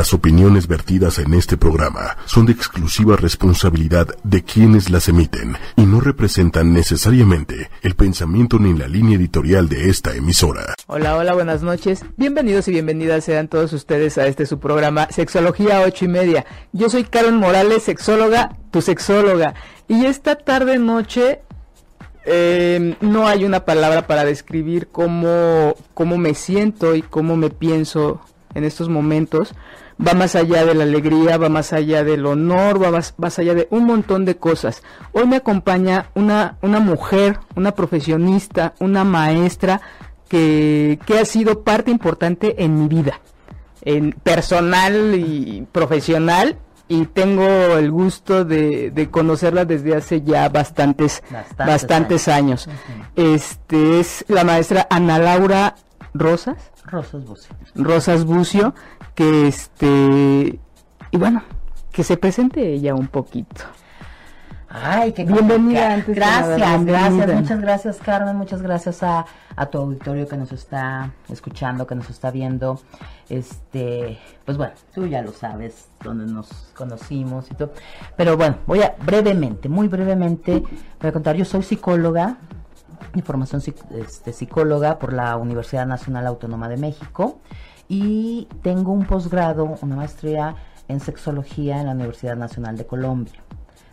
Las opiniones vertidas en este programa son de exclusiva responsabilidad de quienes las emiten y no representan necesariamente el pensamiento ni la línea editorial de esta emisora. Hola, hola, buenas noches. Bienvenidos y bienvenidas sean todos ustedes a este su programa Sexología ocho y media. Yo soy Karen Morales, sexóloga, tu sexóloga. Y esta tarde noche eh, no hay una palabra para describir cómo, cómo me siento y cómo me pienso en estos momentos va más allá de la alegría, va más allá del honor, va más, allá de un montón de cosas. Hoy me acompaña una, una mujer, una profesionista, una maestra que, que ha sido parte importante en mi vida, en personal y profesional. Y tengo el gusto de, de conocerla desde hace ya bastantes, bastantes, años. Este es la maestra Ana Laura Rosas. Rosas Bucio. Rosas Bucio, que este, y bueno, que se presente ella un poquito. Ay, qué bienvenida. Antes gracias, gracias, muchas gracias Carmen, muchas gracias a, a, tu auditorio que nos está escuchando, que nos está viendo. Este, pues bueno, tú ya lo sabes, donde nos conocimos y todo. Pero bueno, voy a brevemente, muy brevemente, voy a contar, yo soy psicóloga, mi formación este, psicóloga por la Universidad Nacional Autónoma de México y tengo un posgrado, una maestría en sexología en la Universidad Nacional de Colombia.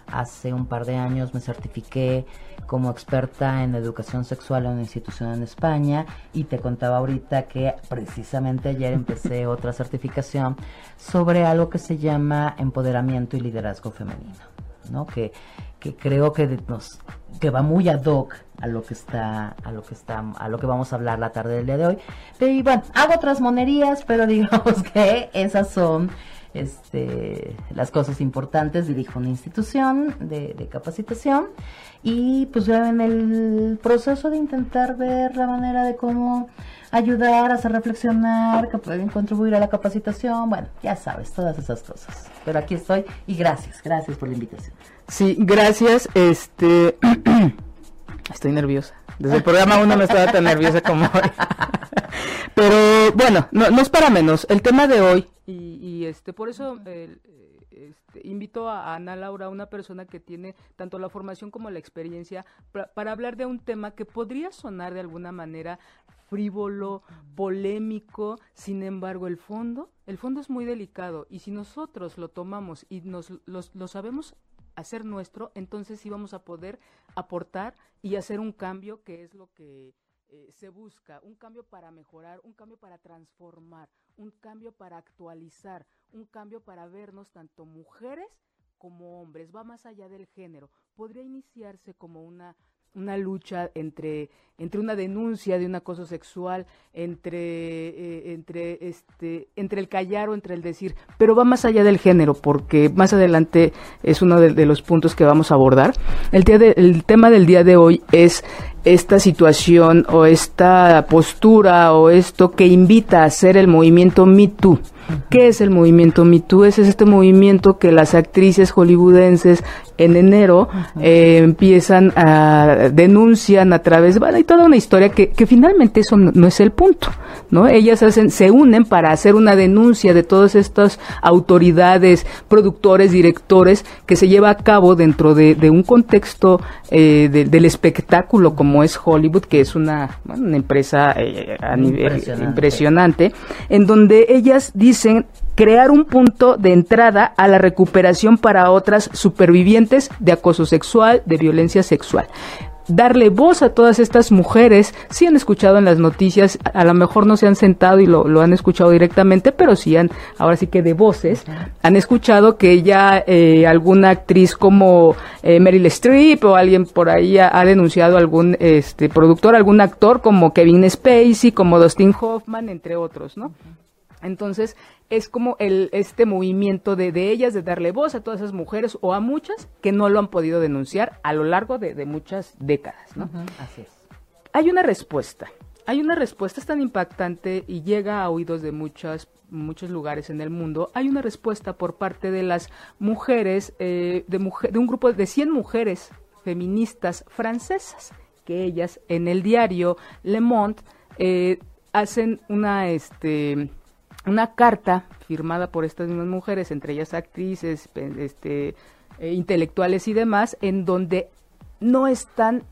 Hace un par de años me certifiqué como experta en educación sexual en una institución en España y te contaba ahorita que precisamente ayer empecé otra certificación sobre algo que se llama empoderamiento y liderazgo femenino, Que, creo que nos que va muy ad hoc a lo que está a lo que está a lo que vamos a hablar la tarde del día de hoy. Y bueno, hago otras monerías, pero digamos que esas son este, las cosas importantes. Dirijo una institución de, de capacitación y pues en el proceso de intentar ver la manera de cómo ayudar, hacer reflexionar, que pueden contribuir a la capacitación, bueno, ya sabes, todas esas cosas. Pero aquí estoy y gracias, gracias por la invitación. Sí, gracias. Este, estoy nerviosa. Desde el programa uno no estaba tan nerviosa como hoy. Pero bueno, no, es para menos. El tema de hoy, y, este, por eso este, invito a Ana Laura, una persona que tiene tanto la formación como la experiencia, para hablar de un tema que podría sonar de alguna manera frívolo, polémico, sin embargo el fondo, el fondo es muy delicado y si nosotros lo tomamos y nos lo sabemos hacer nuestro, entonces sí vamos a poder aportar y hacer un cambio que es lo que eh, se busca, un cambio para mejorar, un cambio para transformar, un cambio para actualizar, un cambio para vernos tanto mujeres como hombres, va más allá del género. Podría iniciarse como una una lucha entre entre una denuncia de un acoso sexual, entre eh, entre este entre el callar o entre el decir, pero va más allá del género porque más adelante es uno de, los puntos que vamos a abordar. El día el tema del día de hoy es esta situación o esta postura o esto que invita a hacer el movimiento Me Too. ¿Qué es el movimiento Me Too? Es este movimiento que las actrices hollywoodenses en enero eh, empiezan a denuncian a través, bueno, hay toda una historia que, que finalmente eso no, es el punto, ¿no? Ellas hacen, se unen para hacer una denuncia de todas estas autoridades, productores, directores, que se lleva a cabo dentro de, de un contexto eh, del espectáculo como es Hollywood, que es una, una empresa eh, a nivel impresionante. impresionante, en donde ellas dicen crear un punto de entrada a la recuperación para otras supervivientes de acoso sexual, de violencia sexual darle voz a todas estas mujeres. Si han escuchado en las noticias, a, lo mejor no se han sentado y lo, lo, han escuchado directamente, pero sí han, ahora sí que de voces, han escuchado que ya eh, alguna actriz como eh, Meryl Streep o alguien por ahí ha, ha, denunciado algún este productor, algún actor como Kevin Spacey, como Dustin Hoffman, entre otros, ¿no? Entonces, es como el, este movimiento de, de, ellas, de darle voz a todas esas mujeres o a muchas que no lo han podido denunciar a lo largo de, muchas décadas, ¿no? Así es. Hay una respuesta, hay una respuesta, es tan impactante y llega a oídos de muchas, muchos lugares en el mundo. Hay una respuesta por parte de las mujeres, eh, de, mujer, de un grupo de 100 mujeres feministas francesas, que ellas en el diario Le Monde eh, hacen una, este, una carta firmada por estas mismas mujeres, entre ellas actrices, este, eh, intelectuales y demás, en donde no están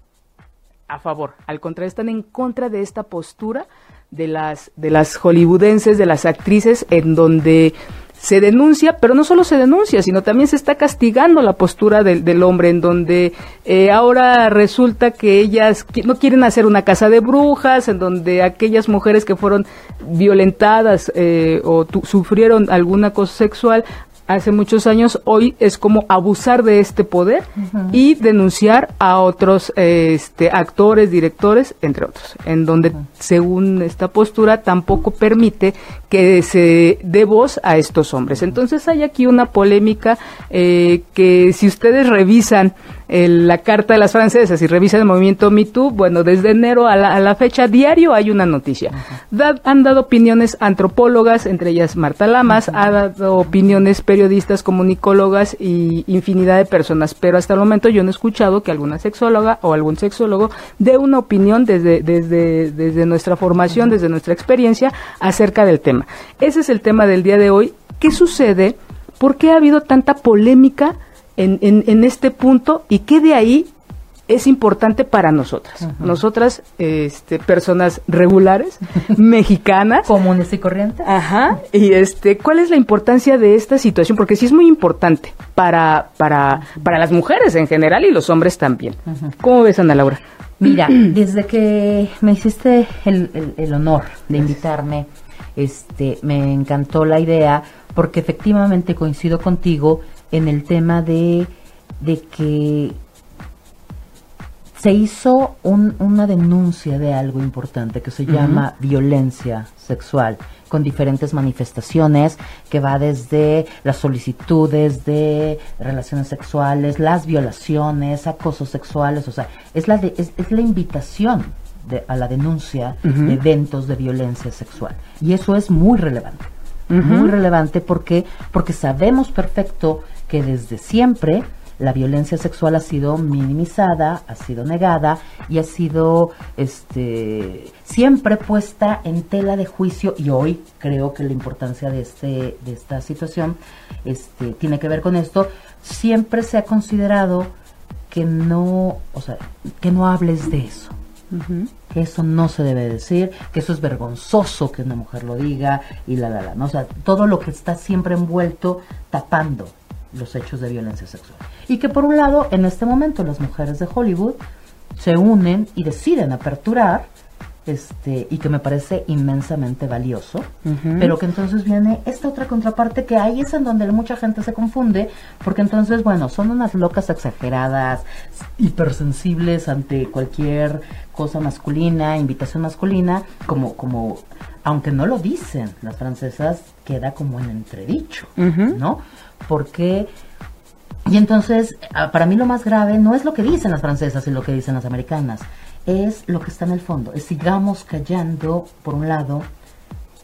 a favor, al contrario, están en contra de esta postura de las, de las hollywoodenses, de las actrices, en donde se denuncia, pero no solo se denuncia, sino también se está castigando la postura del, del hombre, en donde eh, ahora resulta que ellas no quieren hacer una casa de brujas, en donde aquellas mujeres que fueron violentadas eh, o sufrieron algún acoso sexual hace muchos años, hoy es como abusar de este poder y denunciar a otros este, actores, directores, entre otros, en donde, según esta postura, tampoco permite que se dé voz a estos hombres. Entonces hay aquí una polémica eh, que si ustedes revisan la carta de las francesas y revisan el movimiento MeToo, bueno, desde enero a la, fecha diario hay una noticia. han dado opiniones antropólogas, entre ellas Marta Lamas, ha dado opiniones periodistas, comunicólogas y infinidad de personas, pero hasta el momento yo no he escuchado que alguna sexóloga o algún sexólogo dé una opinión desde, desde, desde nuestra formación, desde nuestra experiencia acerca del tema. Ese es el tema del día de hoy. ¿Qué sucede? ¿Por qué ha habido tanta polémica en, en, este punto y qué de ahí es importante para nosotras. Nosotras, este, personas regulares, mexicanas. Comunes y corrientes. Ajá. Y este, ¿cuál es la importancia de esta situación? Porque sí es muy importante para, para, para las mujeres en general y los hombres también. ¿Cómo ves, Ana Laura? Mira, desde que me hiciste el, el, el honor de invitarme, este, me encantó la idea porque efectivamente coincido contigo en el tema de, de que se hizo una denuncia de algo importante que se llama violencia sexual con diferentes manifestaciones que va desde las solicitudes de relaciones sexuales, las violaciones, acosos sexuales, o sea, es la, es, la invitación a la denuncia de eventos de violencia sexual. Y eso es muy relevante. Muy relevante porque, porque sabemos perfecto que desde siempre la violencia sexual ha sido minimizada, ha sido negada y ha sido este siempre puesta en tela de juicio y hoy creo que la importancia de este de esta situación este tiene que ver con esto, siempre se ha considerado que no, o sea, que no hables de eso. Que eso no se debe decir, que eso es vergonzoso que una mujer lo diga y la la la, ¿no? o sea, todo lo que está siempre envuelto tapando los hechos de violencia sexual. Y que por un lado, en este momento las mujeres de Hollywood se unen y deciden aperturar este y que me parece inmensamente valioso, pero que entonces viene esta otra contraparte que ahí es en donde mucha gente se confunde, porque entonces, bueno, son unas locas exageradas, hipersensibles ante cualquier cosa masculina, invitación masculina, como como aunque no lo dicen las francesas, queda como en entredicho, ¿no? Porque y entonces, ah, para mí lo más grave no es lo que dicen las francesas y lo que dicen las americanas, es lo que está en el fondo. Es sigamos callando, por un lado,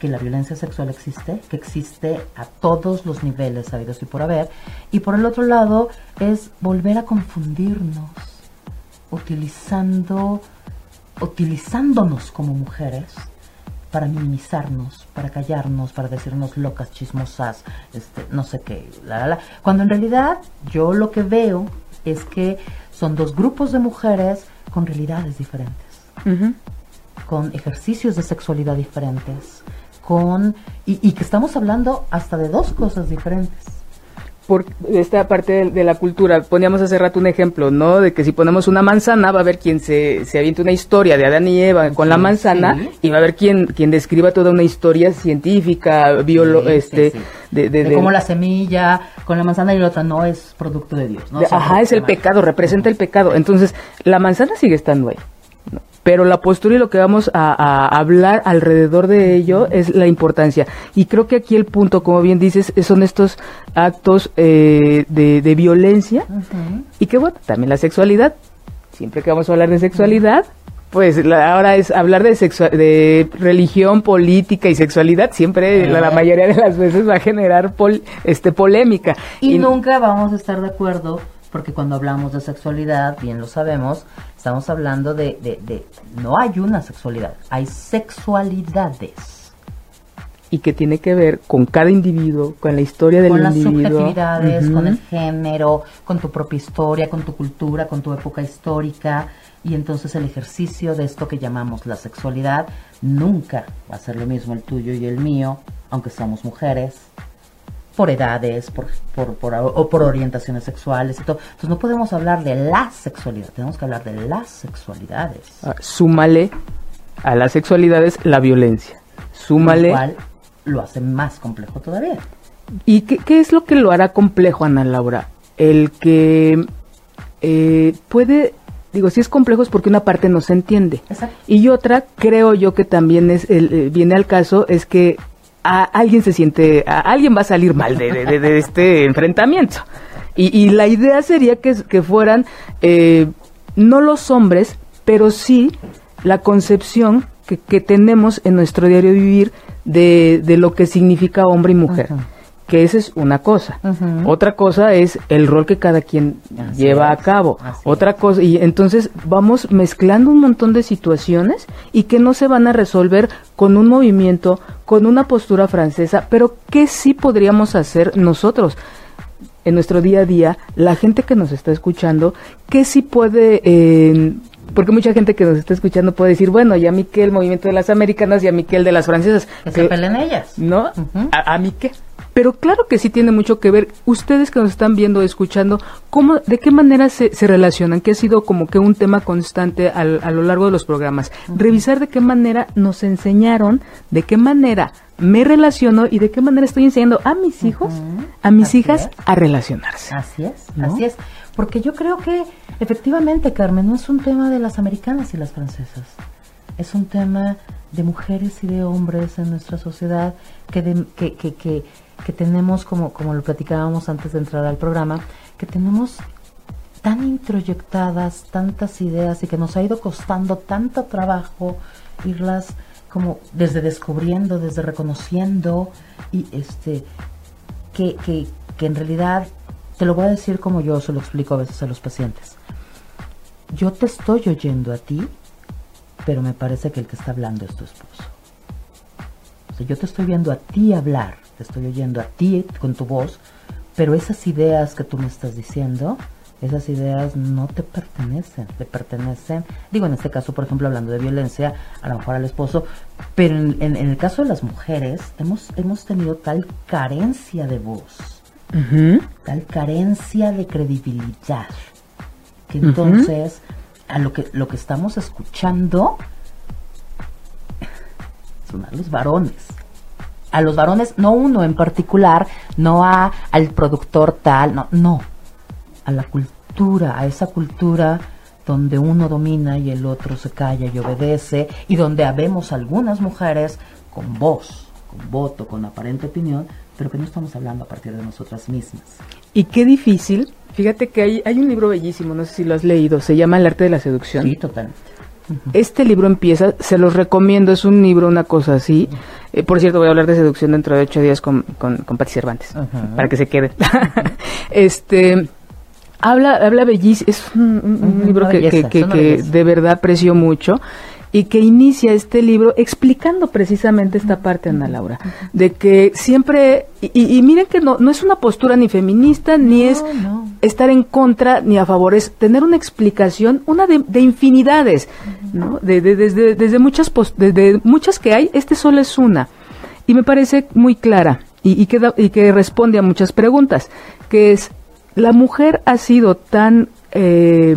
que la violencia sexual existe, que existe a todos los niveles sabidos y por haber, y por el otro lado es volver a confundirnos, utilizando, utilizándonos como mujeres para minimizarnos, para callarnos, para decirnos locas, chismosas, este, no sé qué, la, la, Cuando en realidad yo lo que veo es que son dos grupos de mujeres con realidades diferentes, con ejercicios de sexualidad diferentes, con y, y que estamos hablando hasta de dos cosas diferentes por esta parte de, la cultura. Poníamos hace rato un ejemplo, ¿no? De que si ponemos una manzana, va a haber quien se, se aviente una historia de Adán y Eva con la manzana y va a haber quien, quien describa toda una historia científica, biolo este, de, de, como la semilla con la manzana y la otra no es producto de Dios, ¿no? ajá, es el pecado, representa el pecado. Entonces, la manzana sigue estando ahí pero la postura y lo que vamos a, hablar alrededor de ello es la importancia. Y creo que aquí el punto, como bien dices, son estos actos eh, de, violencia. Y que bueno, también la sexualidad, siempre que vamos a hablar de sexualidad, pues ahora es hablar de, de religión, política y sexualidad, siempre la, mayoría de las veces va a generar este polémica. y nunca vamos a estar de acuerdo porque cuando hablamos de sexualidad, bien lo sabemos, estamos hablando de, de, de no hay una sexualidad, hay sexualidades. y que tiene que ver con cada individuo, con la historia del individuo. Con las subjetividades, con el género, con tu propia historia, con tu cultura, con tu época histórica. Y entonces el ejercicio de esto que llamamos la sexualidad nunca va a ser lo mismo el tuyo y el mío, aunque somos mujeres, por edades, por, por, por, o por orientaciones sexuales y todo. Entonces no podemos hablar de la sexualidad, tenemos que hablar de las sexualidades. Ah, súmale a las sexualidades la violencia. Súmale. Lo cual lo hace más complejo todavía. ¿Y qué, qué es lo que lo hará complejo, Ana Laura? El que eh, puede digo, si es complejo es porque una parte no se entiende. Exacto. Y otra, creo yo que también es el, eh, viene al caso, es que a alguien se siente, a alguien va a salir mal de, de, este enfrentamiento. Y, y, la idea sería que, que fueran eh, no los hombres, pero sí la concepción que, que, tenemos en nuestro diario vivir de, de lo que significa hombre y mujer que esa es una cosa. Otra cosa es el rol que cada quien lleva a cabo. Otra cosa, y entonces vamos mezclando un montón de situaciones y que no se van a resolver con un movimiento, con una postura francesa, pero que sí podríamos hacer nosotros en nuestro día a día, la gente que nos está escuchando, que sí puede... Eh, porque mucha gente que nos está escuchando puede decir, bueno, ya a mí que el movimiento de las americanas y a mí que el de las francesas. Que, se peleen ellas. ¿No? a, a, mí qué. Pero claro que sí tiene mucho que ver. Ustedes que nos están viendo, escuchando, ¿cómo, ¿de qué manera se, se relacionan? Que ha sido como que un tema constante al, a lo largo de los programas. Revisar de qué manera nos enseñaron, de qué manera me relaciono y de qué manera estoy enseñando a mis hijos, a mis así hijas es. a relacionarse. Así es, ¿no? así es. Porque yo creo que efectivamente, Carmen, no es un tema de las americanas y las francesas. Es un tema de mujeres y de hombres en nuestra sociedad que, de, que, que, que tenemos, como, como lo platicábamos antes de entrar al programa, que tenemos tan introyectadas tantas ideas y que nos ha ido costando tanto trabajo irlas como desde descubriendo, desde reconociendo y este que, que, que en realidad te lo voy a decir como yo se lo explico a veces a los pacientes. Yo te estoy oyendo a ti, pero me parece que el que está hablando es tu esposo. O sea, yo te estoy viendo a ti hablar, estoy oyendo a ti con tu voz, pero esas ideas que tú me estás diciendo, esas ideas no te pertenecen, le pertenecen, digo en este caso, por ejemplo, hablando de violencia, a lo mejor al esposo, pero en, en, en el caso de las mujeres, hemos, hemos tenido tal carencia de voz, uh -huh. tal carencia de credibilidad, que entonces uh -huh. a lo que, lo que estamos escuchando son a los varones a los varones, no uno en particular, no a al productor tal, no, no, a la cultura, a esa cultura donde uno domina y el otro se calla y obedece, y donde habemos algunas mujeres con voz, con voto, con aparente opinión, pero que no estamos hablando a partir de nosotras mismas. Y qué difícil, fíjate que hay, hay un libro bellísimo, no sé si lo has leído, se llama El arte de la seducción. Sí, totalmente. Este libro empieza, se los recomiendo, es un libro, una cosa así. Eh, por cierto, voy a hablar de seducción dentro de ocho días con, con, con Pati Cervantes, uh -huh. para que se quede. este habla, habla bellísimo, es un, libro que, belleza, que, que, que de verdad aprecio mucho y que inicia este libro explicando precisamente esta parte, Ana Laura, de que siempre, y, y miren que no, no es una postura ni feminista, ni no, es no. estar en contra ni a favor, es tener una explicación, una de, de infinidades, ¿no? De, de, desde, desde, muchas post, desde muchas que hay, este solo es una, y me parece muy clara, y, y, que, da, y que responde a muchas preguntas, que es, la mujer ha sido tan eh,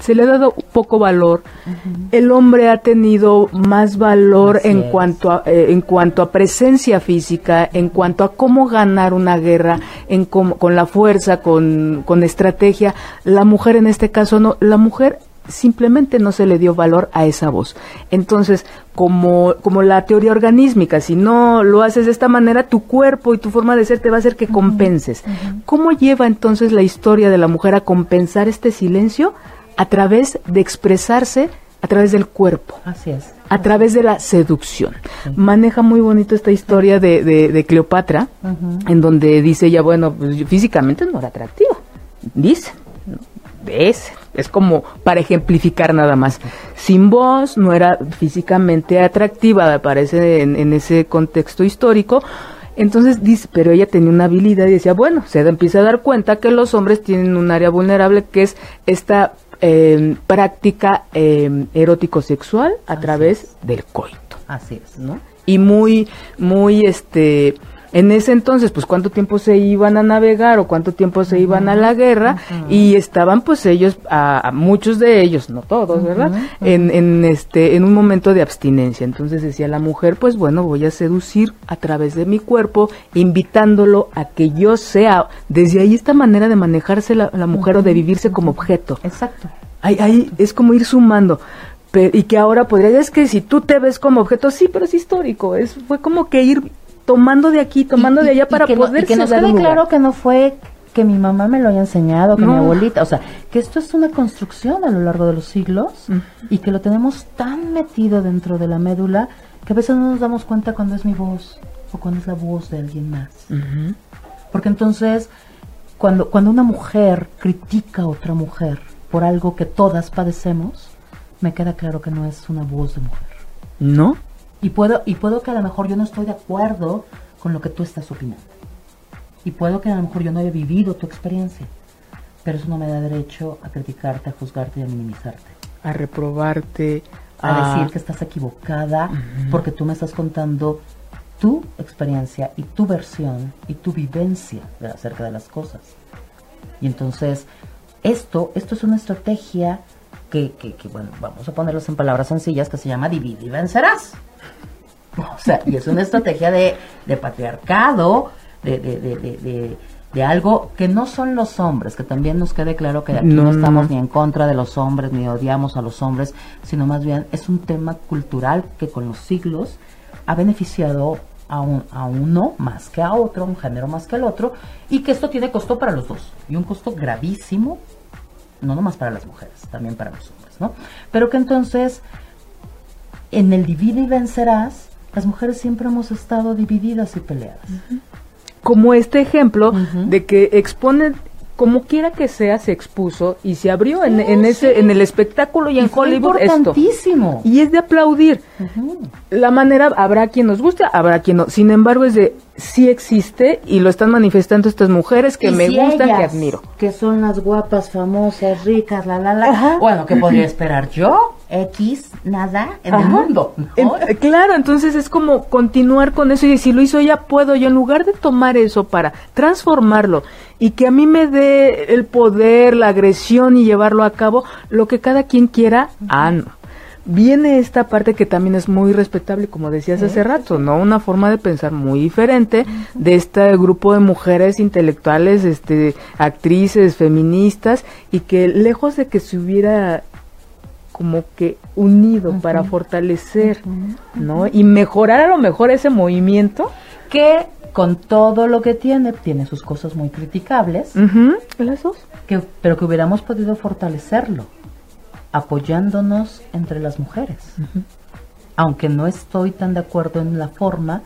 se le ha dado poco valor. Uh -huh. El hombre ha tenido más valor Así en es. cuanto a eh, en cuanto a presencia física, en cuanto a cómo ganar una guerra, en cómo, con la fuerza, con, con estrategia. La mujer en este caso no, la mujer simplemente no se le dio valor a esa voz. Entonces, como, como la teoría organísmica, si no lo haces de esta manera, tu cuerpo y tu forma de ser te va a hacer que compenses. Uh -huh. ¿Cómo lleva entonces la historia de la mujer a compensar este silencio? A través de expresarse a través del cuerpo. Así es. A través de la seducción. Sí. Maneja muy bonito esta historia de, de, de Cleopatra, uh -huh. en donde dice ella, bueno, pues, físicamente no era atractiva. Dice es, es como para ejemplificar nada más. Sin voz, no era físicamente atractiva, aparece en, en ese contexto histórico, entonces dice, pero ella tenía una habilidad y decía, bueno, se empieza a dar cuenta que los hombres tienen un área vulnerable que es esta eh, práctica eh, erótico-sexual a través del coito. Así es, ¿no? Y muy, muy, este, en ese entonces, pues cuánto tiempo se iban a navegar o cuánto tiempo se iban a la guerra y estaban pues ellos, a, muchos de ellos, no todos, ¿verdad? En, en, este, en un momento de abstinencia. Entonces decía la mujer, pues bueno, voy a seducir a través de mi cuerpo, invitándolo a que yo sea, desde ahí esta manera de manejarse la, mujer o de vivirse como objeto. Exacto. Ahí, ahí es como ir sumando y que ahora podría es que si tú te ves como objeto sí pero es histórico es fue como que ir tomando de aquí, tomando de allá para poder no, que nos quede claro que no fue que mi mamá me lo haya enseñado, que mi abuelita, o sea, que esto es una construcción a lo largo de los siglos y que lo tenemos tan metido dentro de la médula que a veces no nos damos cuenta cuando es mi voz o cuando es la voz de alguien más. Porque entonces, cuando, cuando una mujer critica a otra mujer por algo que todas padecemos, me queda claro que no es una voz de mujer. ¿No? Y puedo, y puedo que a lo mejor yo no estoy de acuerdo con lo que tú estás opinando. Y puedo que a lo mejor yo no haya vivido tu experiencia. Pero eso no me da derecho a criticarte, a juzgarte y a minimizarte. A reprobarte. A, decir que estás equivocada porque tú me estás contando tu experiencia y tu versión y tu vivencia acerca de las cosas. Y entonces, esto, esto es una estrategia que, que, que, bueno, vamos a ponerlos en palabras sencillas, que se llama divide y vencerás. O sea, y es una estrategia de, de patriarcado, de, de, de, de, algo que no son los hombres, que también nos quede claro que aquí no, estamos ni en contra de los hombres, ni odiamos a los hombres, sino más bien es un tema cultural que con los siglos ha beneficiado a, un, a uno más que a otro, un género más que al otro, y que esto tiene costo para los dos, y un costo gravísimo, no nomás para las mujeres, también para los hombres, ¿no? Pero que entonces, en el divide y vencerás, las mujeres siempre hemos estado divididas y peleadas. Como este ejemplo de que exponen como quiera que sea, se expuso y se abrió en, ese, en el espectáculo y, en Hollywood esto. Y es de aplaudir. La manera, habrá quien nos guste, habrá quien no. Sin embargo, es de, sí existe y lo están manifestando estas mujeres que me gustan, que admiro. Que son las guapas, famosas, ricas, la, la, la. Bueno, ¿qué podría esperar yo? X, nada en el mundo. claro, entonces es como continuar con eso y si lo hizo ella, puedo yo, en lugar de tomar eso para transformarlo y que a mí me dé el poder, la agresión y llevarlo a cabo, lo que cada quien quiera, ah, no. Viene esta parte que también es muy respetable, como decías hace rato, ¿no? Una forma de pensar muy diferente de este grupo de mujeres intelectuales, este, actrices, feministas, y que lejos de que se hubiera como que unido para fortalecer, ¿no? Y mejorar a lo mejor ese movimiento. Que con todo lo que tiene, tiene sus cosas muy criticables. Que, pero que hubiéramos podido fortalecerlo, apoyándonos entre las mujeres. Aunque no estoy tan de acuerdo en la forma,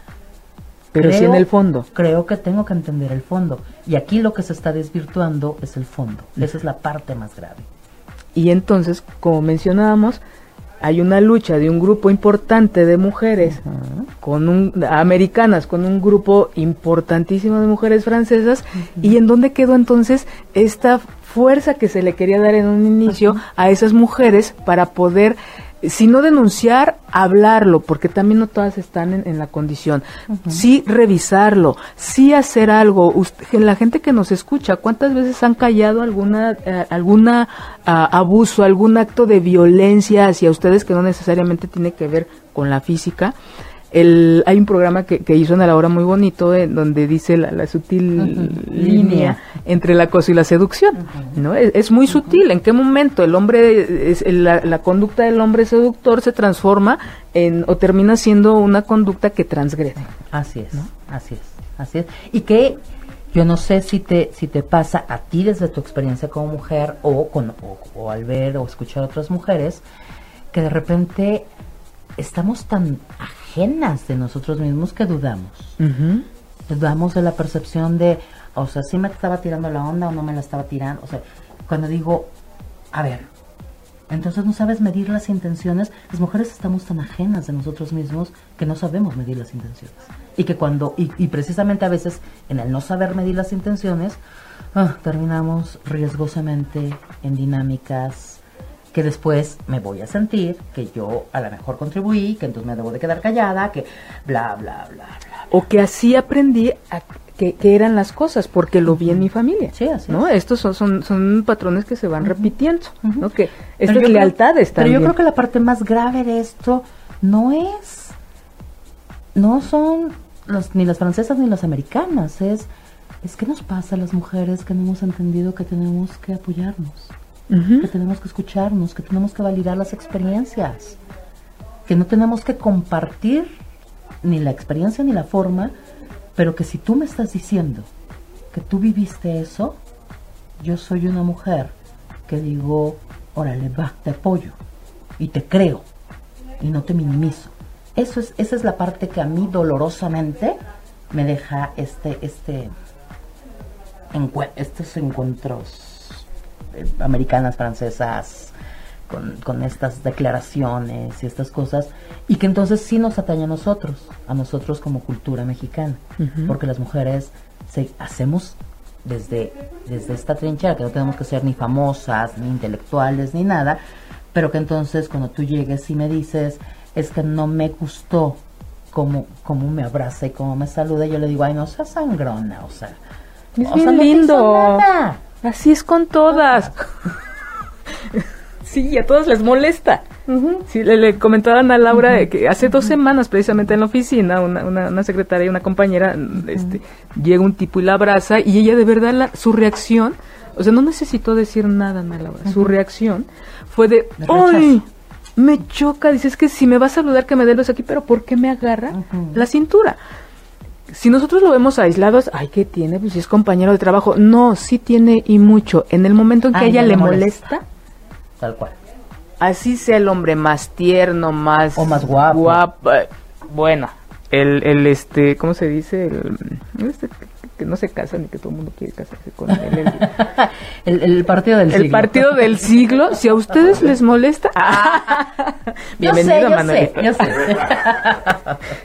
pero sí en el fondo. Creo que tengo que entender el fondo. Y aquí lo que se está desvirtuando es el fondo. Esa es la parte más grave. Y entonces, como mencionábamos, hay una lucha de un grupo importante de mujeres con un americanas con un grupo importantísimo de mujeres francesas y en dónde quedó entonces esta fuerza que se le quería dar en un inicio a esas mujeres para poder si no denunciar, hablarlo, porque también no todas están en, la condición. Sí revisarlo, sí hacer algo. la gente que nos escucha, ¿cuántas veces han callado alguna, eh, alguna ah, abuso, algún acto de violencia hacia ustedes que no necesariamente tiene que ver con la física? El, hay un programa que, que hizo en la hora muy bonito en donde dice la, sutil línea entre el acoso y la seducción, ¿no? Es, muy sutil. ¿En qué momento el hombre, es, la, conducta del hombre seductor se transforma en o termina siendo una conducta que transgrede? Así es, ¿no? así es, así es. Y que yo no sé si te si te pasa a ti desde tu experiencia como mujer o con o al ver o escuchar a otras mujeres que de repente estamos tan ajenas de nosotros mismos que dudamos. Dudamos de la percepción de, o sea, si me estaba tirando la onda o no me la estaba tirando. O sea, cuando digo, a ver, entonces no sabes medir las intenciones. Las mujeres estamos tan ajenas de nosotros mismos que no sabemos medir las intenciones. Y que cuando, y, precisamente a veces en el no saber medir las intenciones, ah, terminamos riesgosamente en dinámicas que después me voy a sentir que yo a lo mejor contribuí, que entonces me debo de quedar callada, que bla, bla, bla, bla. O que así aprendí a que, eran las cosas, porque lo vi en mi familia. Sí, así ¿no? Estos son, son, son, patrones que se van repitiendo, ¿no? Que estas lealtades Pero yo creo que la parte más grave de esto no es, no son los, ni las francesas ni las americanas, es, es que nos pasa a las mujeres que no hemos entendido que tenemos que apoyarnos, que tenemos que escucharnos, que tenemos que validar las experiencias, que no tenemos que compartir ni la experiencia ni la forma, pero que si tú me estás diciendo que tú viviste eso, yo soy una mujer que digo, órale, va, te apoyo y te creo y no te minimizo. Eso es, esa es la parte que a mí dolorosamente me deja este, este, estos encuentros americanas, francesas, con, estas declaraciones y estas cosas, y que entonces sí nos atañe a nosotros, a nosotros como cultura mexicana, porque las mujeres se, hacemos desde, desde esta trinchera, que no tenemos que ser ni famosas, ni intelectuales, ni nada, pero que entonces cuando tú llegues y me dices, es que no me gustó cómo, cómo me abraza y cómo me saluda, yo le digo, ay, no seas sangrona, o sea, es bien lindo. Así es con todas. Sí, a todas les molesta. sí, le, comentaban a Laura que hace dos semanas, precisamente en la oficina, una, una, secretaria y una compañera, este, llega un tipo y la abraza, y ella de verdad, su reacción, o sea, no necesitó decir nada, Ana Laura, su reacción fue de, ¡ay! Me choca, dice, es que si me va a saludar que me dé los aquí, pero ¿por qué me agarra la cintura? Si nosotros lo vemos aislados, ay, ¿qué tiene? Pues si es compañero de trabajo. No, sí tiene y mucho. En el momento en que a ella le molesta, tal cual. Así sea el hombre más tierno, más... O más guapo. bueno, el, el, este, ¿cómo se dice? El, este, que no se casa ni que todo el mundo quiere casarse con él. El, el, partido del siglo. El partido del siglo, si a ustedes les molesta. Ah, bienvenido, Manuel.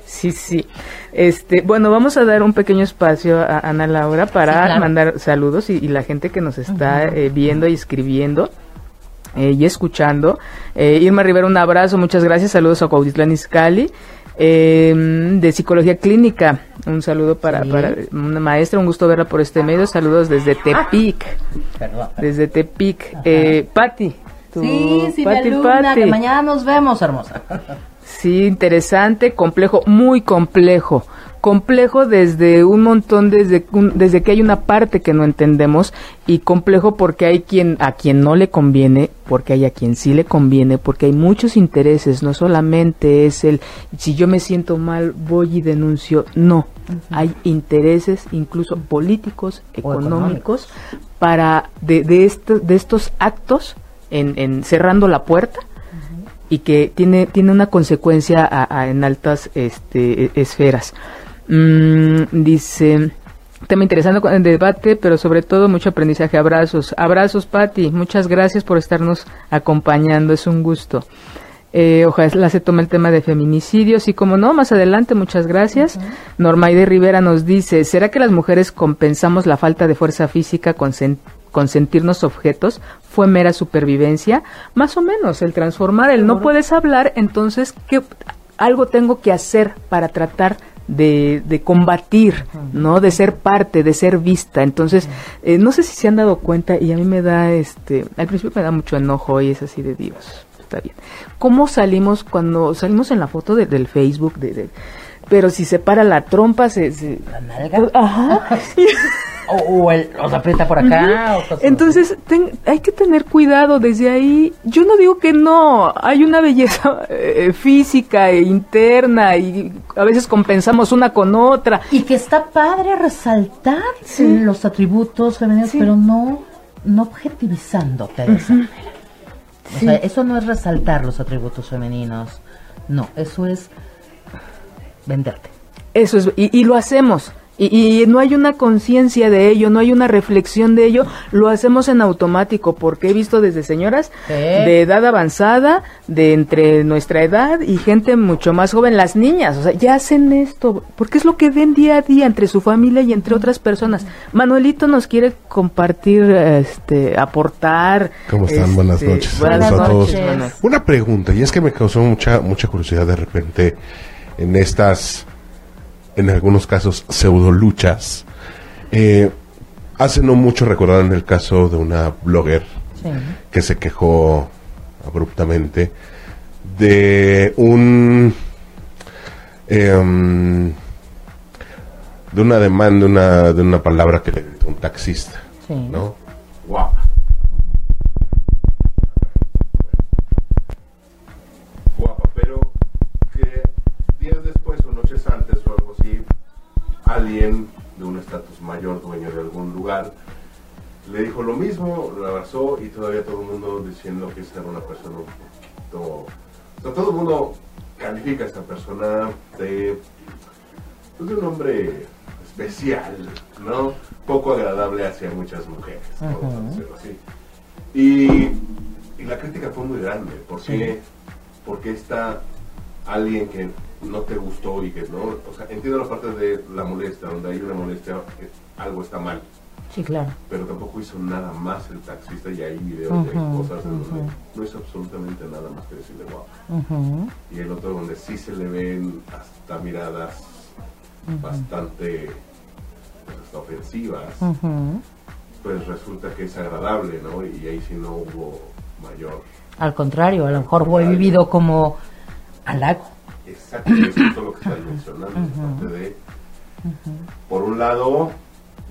sí, sí. Este, bueno, vamos a dar un pequeño espacio a Ana Laura para mandar saludos y, la gente que nos está eh, viendo y escribiendo. Eh, y escuchando. Eh, Irma Rivera, un abrazo, muchas gracias, saludos a Cuautitlán Izcalli. Em, de psicología clínica, un saludo para, para una maestra, un gusto verla por este medio, saludos desde Tepic, desde Tepic, eh, Patti, sí, sí, alumna, que mañana nos vemos, hermosa. Sí, interesante, complejo, muy complejo complejo desde un montón, desde, desde que hay una parte que no entendemos y complejo porque hay quien a quien no le conviene, porque hay a quien sí le conviene, porque hay muchos intereses, no solamente es el si yo me siento mal voy y denuncio, no, hay intereses incluso políticos, económicos, para de, de, de estos actos en, en cerrando la puerta y que tiene, tiene una consecuencia en altas este, esferas. Mm, dice, tema interesante con el debate, pero sobre todo mucho aprendizaje. Abrazos. Abrazos, Patti. Muchas gracias por estarnos acompañando. Es un gusto. Eh, ojalá se tome el tema de feminicidios y como no, más adelante, muchas gracias. Normaide Rivera nos dice, ¿será que las mujeres compensamos la falta de fuerza física con, con sentirnos objetos? ¿Fue mera supervivencia? Más o menos, el transformar, el no puedes hablar, entonces, ¿qué, algo tengo que hacer para tratar de, de combatir, ¿no? De ser parte, de ser vista. Entonces, eh, no sé si se han dado cuenta y a mí me da, este, al principio me da mucho enojo y es así de Dios, está bien. ¿Cómo salimos cuando salimos en la foto del Facebook de, pero si se para la trompa se, la nalga ajá o, el, aprieta por acá. Entonces hay que tener cuidado desde ahí. Yo no digo que no, hay una belleza eh, física e interna y a veces compensamos una con otra. Y que está padre resaltar los atributos femeninos, pero no, no objetivizándote de esa manera. O sea, eso no es resaltar los atributos femeninos. No, eso es venderte. Eso es, y, y lo hacemos y, no hay una conciencia de ello, no hay una reflexión de ello, lo hacemos en automático, porque he visto desde señoras de edad avanzada, de entre nuestra edad y gente mucho más joven, las niñas, o sea, ya hacen esto, porque es lo que ven día a día entre su familia y entre otras personas. Manuelito nos quiere compartir, este, aportar. ¿Cómo están? buenas este, noches. Buenas noches. Una pregunta, y es que me causó mucha, mucha curiosidad de repente en estas en algunos casos pseudo luchas. Eh, hace no mucho recordaron el caso de una blogger que se quejó abruptamente de un em, de una demanda una, de una palabra que le gritó un taxista, ¿no? Guapa. Alguien de un estatus mayor, dueño de algún lugar, le dijo lo mismo, lo abrazó y todavía todo el mundo diciendo que esta era una persona un poquito... todo el mundo califica a esta persona de, pues, de un hombre especial, ¿no? Poco agradable hacia muchas mujeres, así. Y, la crítica fue muy grande, porque, porque está alguien que no te gustó y que no, o sea, entiendo la parte de la molestia, donde hay una molestia, que algo está mal. Sí, claro. Pero tampoco hizo nada más el taxista y hay videos de cosas donde no hizo absolutamente nada más que decirle guapo. Y el otro donde sí se le ven hasta miradas bastante pues, hasta ofensivas, pues resulta que es agradable, ¿no? Y ahí sí no hubo mayor. Al contrario, a lo mejor fue vivido como halago. Exacto, es lo que estás mencionando. de, por un lado,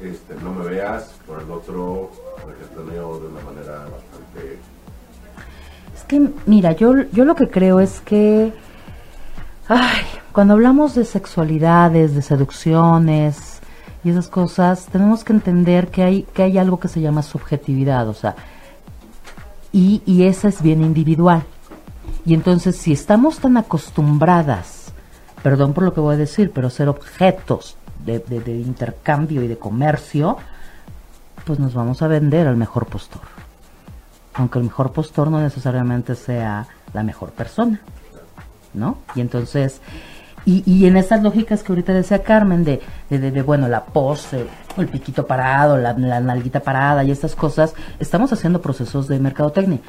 este, no me veas, por el otro, regestioneo de una manera bastante... Es que, mira, yo, yo lo que creo es que, ay, cuando hablamos de sexualidades, de seducciones y esas cosas, tenemos que entender que hay, que hay algo que se llama subjetividad, o sea, y, y esa es bien individual. Y entonces si estamos tan acostumbradas, perdón por lo que voy a decir, pero ser objetos de, intercambio y de comercio, pues nos vamos a vender al mejor postor. Aunque el mejor postor no necesariamente sea la mejor persona, ¿no? Y entonces, y, y en esas lógicas que ahorita decía Carmen, de, de, bueno, la pose, el piquito parado, la, la, nalguita parada y estas cosas, estamos haciendo procesos de mercadotecnia.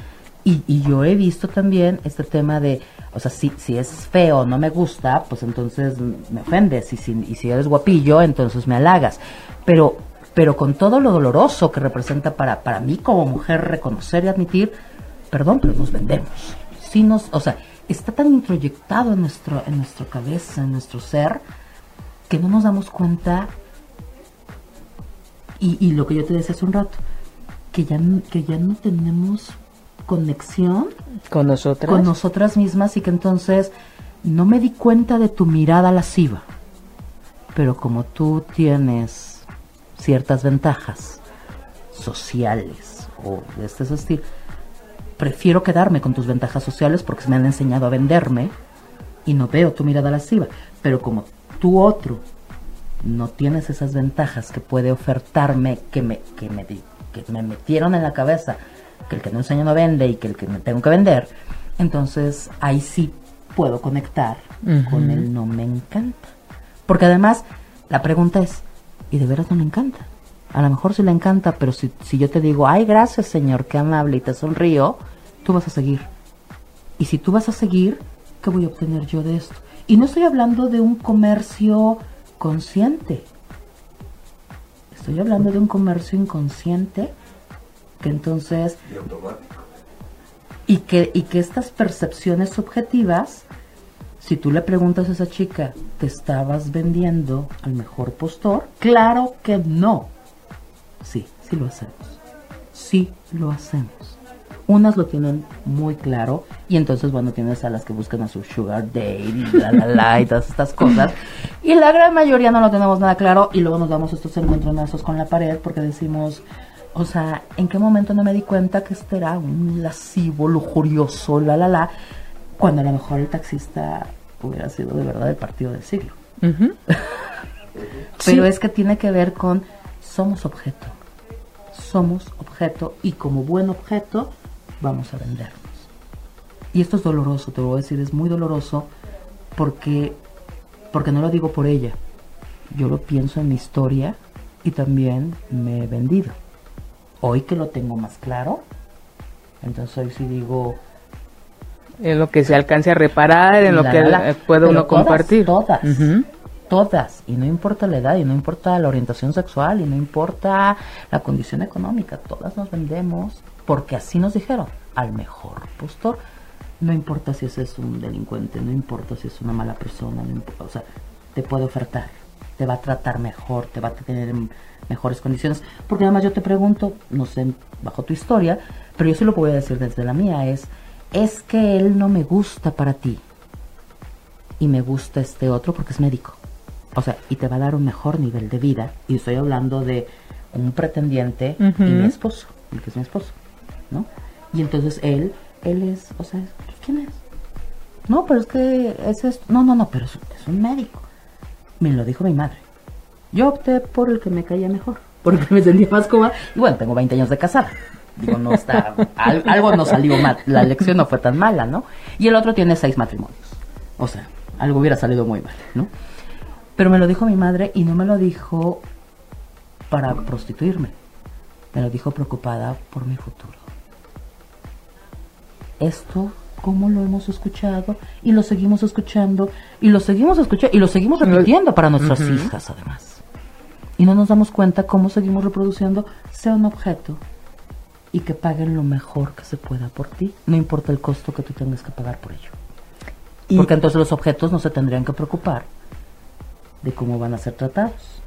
Y, yo he visto también este tema de, o sea, si, si es feo, no me gusta, pues entonces me ofendes. Y si, y si eres guapillo, entonces me halagas. Pero, pero con todo lo doloroso que representa para, para mí como mujer reconocer y admitir, perdón, pero nos vendemos. Si nos, o sea, está tan introyectado en, nuestro, en nuestra cabeza, en nuestro ser, que no nos damos cuenta. Y, y lo que yo te decía hace un rato, que ya, que ya no tenemos conexión con nosotras. con nosotras mismas y que entonces no me di cuenta de tu mirada lasciva. Pero como tú tienes ciertas ventajas sociales o de este estilo prefiero quedarme con tus ventajas sociales porque me han enseñado a venderme y no veo tu mirada lasciva. Pero como tú otro no tienes esas ventajas que puede ofertarme que me que me que me metieron en la cabeza que el que no enseña no vende y que el que me tengo que vender, entonces ahí sí puedo conectar con el no me encanta. Porque además la pregunta es, ¿y de veras no me encanta? A lo mejor sí le encanta, pero si, si yo te digo, ay, gracias señor, qué amable y te sonrío, tú vas a seguir. Y si tú vas a seguir, ¿qué voy a obtener yo de esto? Y no estoy hablando de un comercio consciente. Estoy hablando de un comercio inconsciente que entonces... Y que, y que estas percepciones subjetivas, si tú le preguntas a esa chica, ¿te estabas vendiendo al mejor postor? Claro que no. Sí, sí lo hacemos. Sí lo hacemos. Unas lo tienen muy claro y entonces, bueno, tienes a las que buscan a su sugar date y la, la, la y todas estas cosas. Y la gran mayoría no lo tenemos nada claro y luego nos damos estos encontronazos con la pared porque decimos, o sea, ¿en qué momento no me di cuenta que este era un lascivo, lujurioso, la, la, la, cuando a lo mejor el taxista hubiera sido de verdad el partido del siglo? Pero es que tiene que ver con somos objeto. Somos objeto y como buen objeto vamos a vendernos. Y esto es doloroso, te lo voy a decir, es muy doloroso porque porque no lo digo por ella. Yo lo pienso en mi historia y también me he vendido. Hoy que lo tengo más claro, entonces hoy sí digo... En lo que se alcance a reparar, en lo que puede uno compartir. Todas, todas. Y no importa la edad, y no importa la orientación sexual, y no importa la condición económica. Todas nos vendemos porque así nos dijeron. Al mejor postor. No importa si ese es un delincuente, no importa si es una mala persona, no importa, o sea, te puede ofertar, te va a tratar mejor, te va a tener mejores condiciones. Porque además yo te pregunto, no sé, bajo tu historia, pero yo sí lo voy a decir desde la mía, es, es que él no me gusta para ti y me gusta este otro porque es médico. O sea, y te va a dar un mejor nivel de vida. Y estoy hablando de un pretendiente y mi esposo, el que es mi esposo, ¿no? Y entonces él, él es, o sea, ¿quién es? No, pero es que es esto. No, no, no, pero es, es un médico. Me lo dijo mi madre. Yo opté por el que me caía mejor, porque me sentía más cómoda. Y bueno, tengo 20 años de casada. Digo, no está, algo no salió mal, la elección no fue tan mala, ¿no? Y el otro tiene seis matrimonios. O sea, algo hubiera salido muy mal, ¿no? Pero me lo dijo mi madre y no me lo dijo para prostituirme. Me lo dijo preocupada por mi futuro. Esto, ¿cómo lo hemos escuchado? Y lo seguimos escuchando, y lo seguimos escuchando, y lo seguimos repitiendo para nuestras hijas, además. Y no nos damos cuenta cómo seguimos reproduciendo, sea un objeto, y que paguen lo mejor que se pueda por ti, no importa el costo que tú tengas que pagar por ello. Porque entonces los objetos no se tendrían que preocupar de cómo van a ser tratados.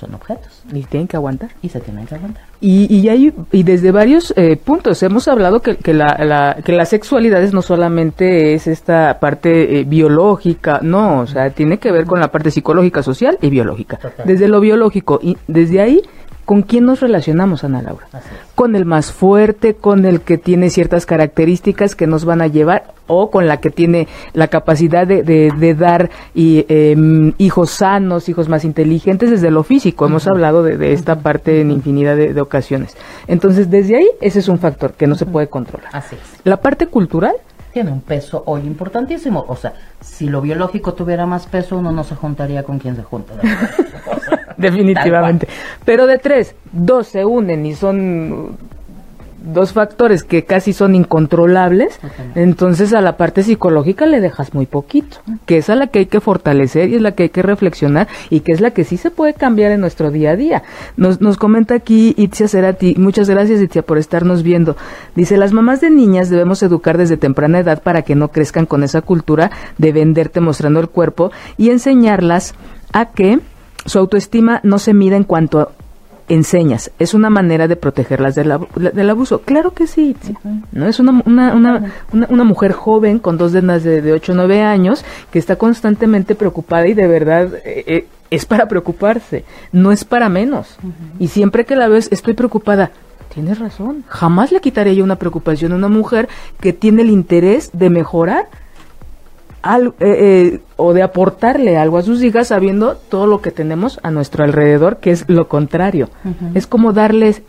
Son objetos. Y tienen que aguantar. Y se tienen que aguantar. Y, y, hay, y desde varios eh, puntos hemos hablado que, que, la, la, que las sexualidades no solamente es esta parte eh, biológica, no, o sea, tiene que ver con la parte psicológica, social y biológica. Desde lo biológico, y desde ahí ¿Con quién nos relacionamos, Ana Laura? Con el más fuerte, con el que tiene ciertas características que nos van a llevar o con la que tiene la capacidad de, de, dar y, em, hijos sanos, hijos más inteligentes desde lo físico. Hemos hablado de, esta parte en infinidad de, ocasiones. Entonces, desde ahí, ese es un factor que no se puede controlar. Así La parte cultural tiene un peso hoy importantísimo. O sea, si lo biológico tuviera más peso, uno no se juntaría con quien se junta. Definitivamente. Pero de tres, dos se unen y son dos factores que casi son incontrolables, entonces a la parte psicológica le dejas muy poquito, que es a la que hay que fortalecer y es la que hay que reflexionar y que es la que sí se puede cambiar en nuestro día a día. Nos, nos comenta aquí Itzia Cerati, muchas gracias Itzia por estarnos viendo. Dice, las mamás de niñas debemos educar desde temprana edad para que no crezcan con esa cultura de venderte mostrando el cuerpo y enseñarlas a que su autoestima no se mide en cuanto enseñas. Es una manera de protegerlas del, del abuso. Claro que sí. ¿no? Es una, una, una, una, mujer joven con dos denas de, de 8 o 9 años que está constantemente preocupada y de verdad eh, eh, es para preocuparse. No es para menos. Y siempre que la ves, estoy preocupada. Tienes razón. Jamás le quitaré yo una preocupación a una mujer que tiene el interés de mejorar eh, eh, o de aportarle algo a sus hijas sabiendo todo lo que tenemos a nuestro alrededor, que es lo contrario. Es como darles,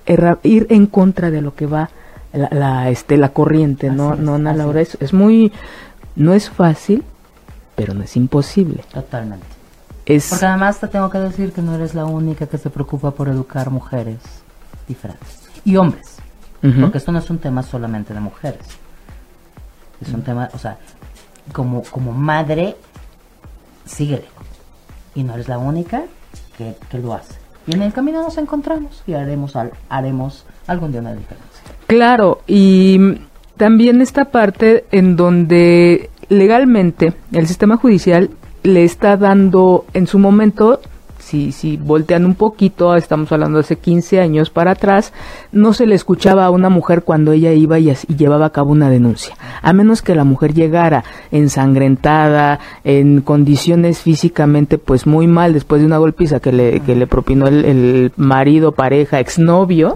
ir en contra de lo que va la, este, la corriente, ¿no, no Ana Laura? Es, es, muy, no es fácil, pero no es imposible. Totalmente. Es... Porque además te tengo que decir que no eres la única que se preocupa por educar mujeres diferentes. Y hombres. Porque esto no es un tema solamente de mujeres. Es un tema, o sea, como, como madre, síguele. Y no eres la única que, lo hace. Y en el camino nos encontramos y haremos, haremos algún día una diferencia. Claro, y también esta parte en donde legalmente el sistema judicial le está dando en su momento si, si voltean un poquito, estamos hablando de hace 15 años para atrás, no se le escuchaba a una mujer cuando ella iba y, llevaba a cabo una denuncia. A menos que la mujer llegara ensangrentada, en condiciones físicamente pues muy mal después de una golpiza que le, que le propinó el, marido, pareja, exnovio,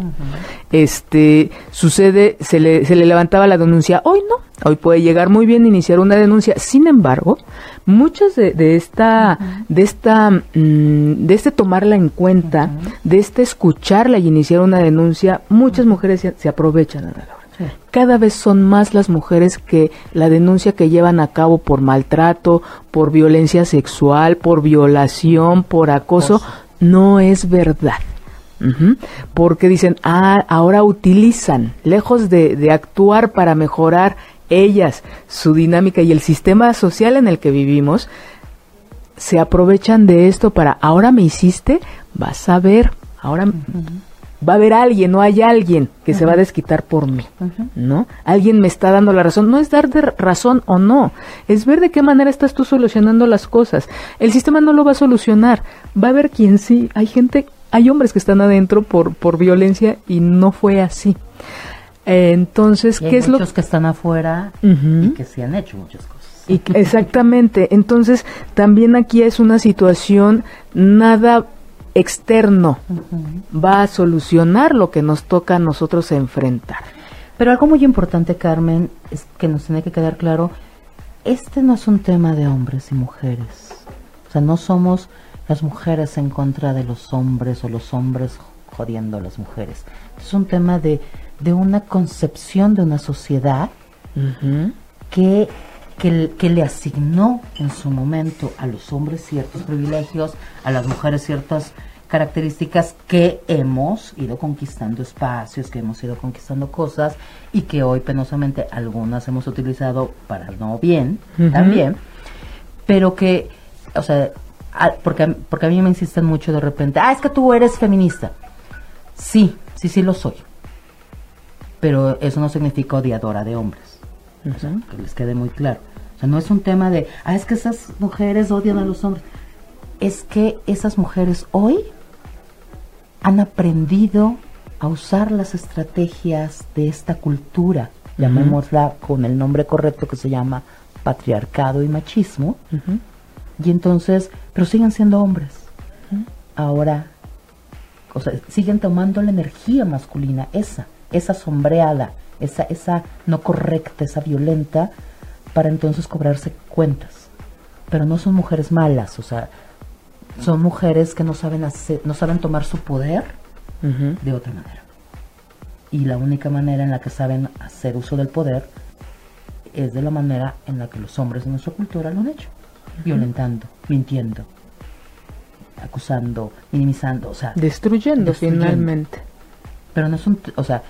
este, sucede, se le, se le levantaba la denuncia. Hoy no, hoy puede llegar muy bien iniciar una denuncia. Sin embargo, muchas de, de esta, de esta, mm, de este tomarla en cuenta, de este escucharla y iniciar una denuncia, muchas mujeres se, aprovechan, Cada vez son más las mujeres que la denuncia que llevan a cabo por maltrato, por violencia sexual, por violación, por acoso, no es verdad. Porque dicen, ah, ahora utilizan, lejos de, de actuar para mejorar ellas, su dinámica y el sistema social en el que vivimos, se aprovechan de esto para, ahora me hiciste, vas a ver, ahora va a haber alguien, no hay alguien que se va a desquitar por mí, ¿no? Alguien me está dando la razón. No es dar de razón o no, es ver de qué manera estás tú solucionando las cosas. El sistema no lo va a solucionar, va a haber quien sí. Hay gente, hay hombres que están adentro por, por violencia y no fue así. Entonces, ¿qué es lo que están afuera y que se han hecho muchas cosas? Y, exactamente. Entonces, también aquí es una situación nada externo va a solucionar lo que nos toca a nosotros enfrentar. Pero algo muy importante, Carmen, es que nos tiene que quedar claro, este no es un tema de hombres y mujeres. O sea, no somos las mujeres en contra de los hombres o los hombres jodiendo a las mujeres. Es un tema de, de una concepción de una sociedad que que, le asignó en su momento a los hombres ciertos privilegios, a las mujeres ciertas características que hemos ido conquistando espacios, que hemos ido conquistando cosas y que hoy penosamente algunas hemos utilizado para no bien también, pero que, o sea, porque, porque a mí me insisten mucho de repente, ah, es que tú eres feminista. Sí, sí, sí lo soy. Pero eso no significa odiadora de hombres que les quede muy claro. O sea, no es un tema de, ah, es que esas mujeres odian a los hombres. Es que esas mujeres hoy han aprendido a usar las estrategias de esta cultura, llamémosla con el nombre correcto que se llama patriarcado y machismo, y entonces, pero siguen siendo hombres. Ahora, o sea, siguen tomando la energía masculina, esa, esa sombreada, esa, esa no correcta, esa violenta, para entonces cobrarse cuentas. Pero no son mujeres malas, o sea, son mujeres que no saben hacer, no saben tomar su poder de otra manera. Y la única manera en la que saben hacer uso del poder es de la manera en la que los hombres de nuestra cultura lo han hecho, violentando, mintiendo, acusando, minimizando, o sea, destruyendo, destruyendo. finalmente. Pero no son, o sea,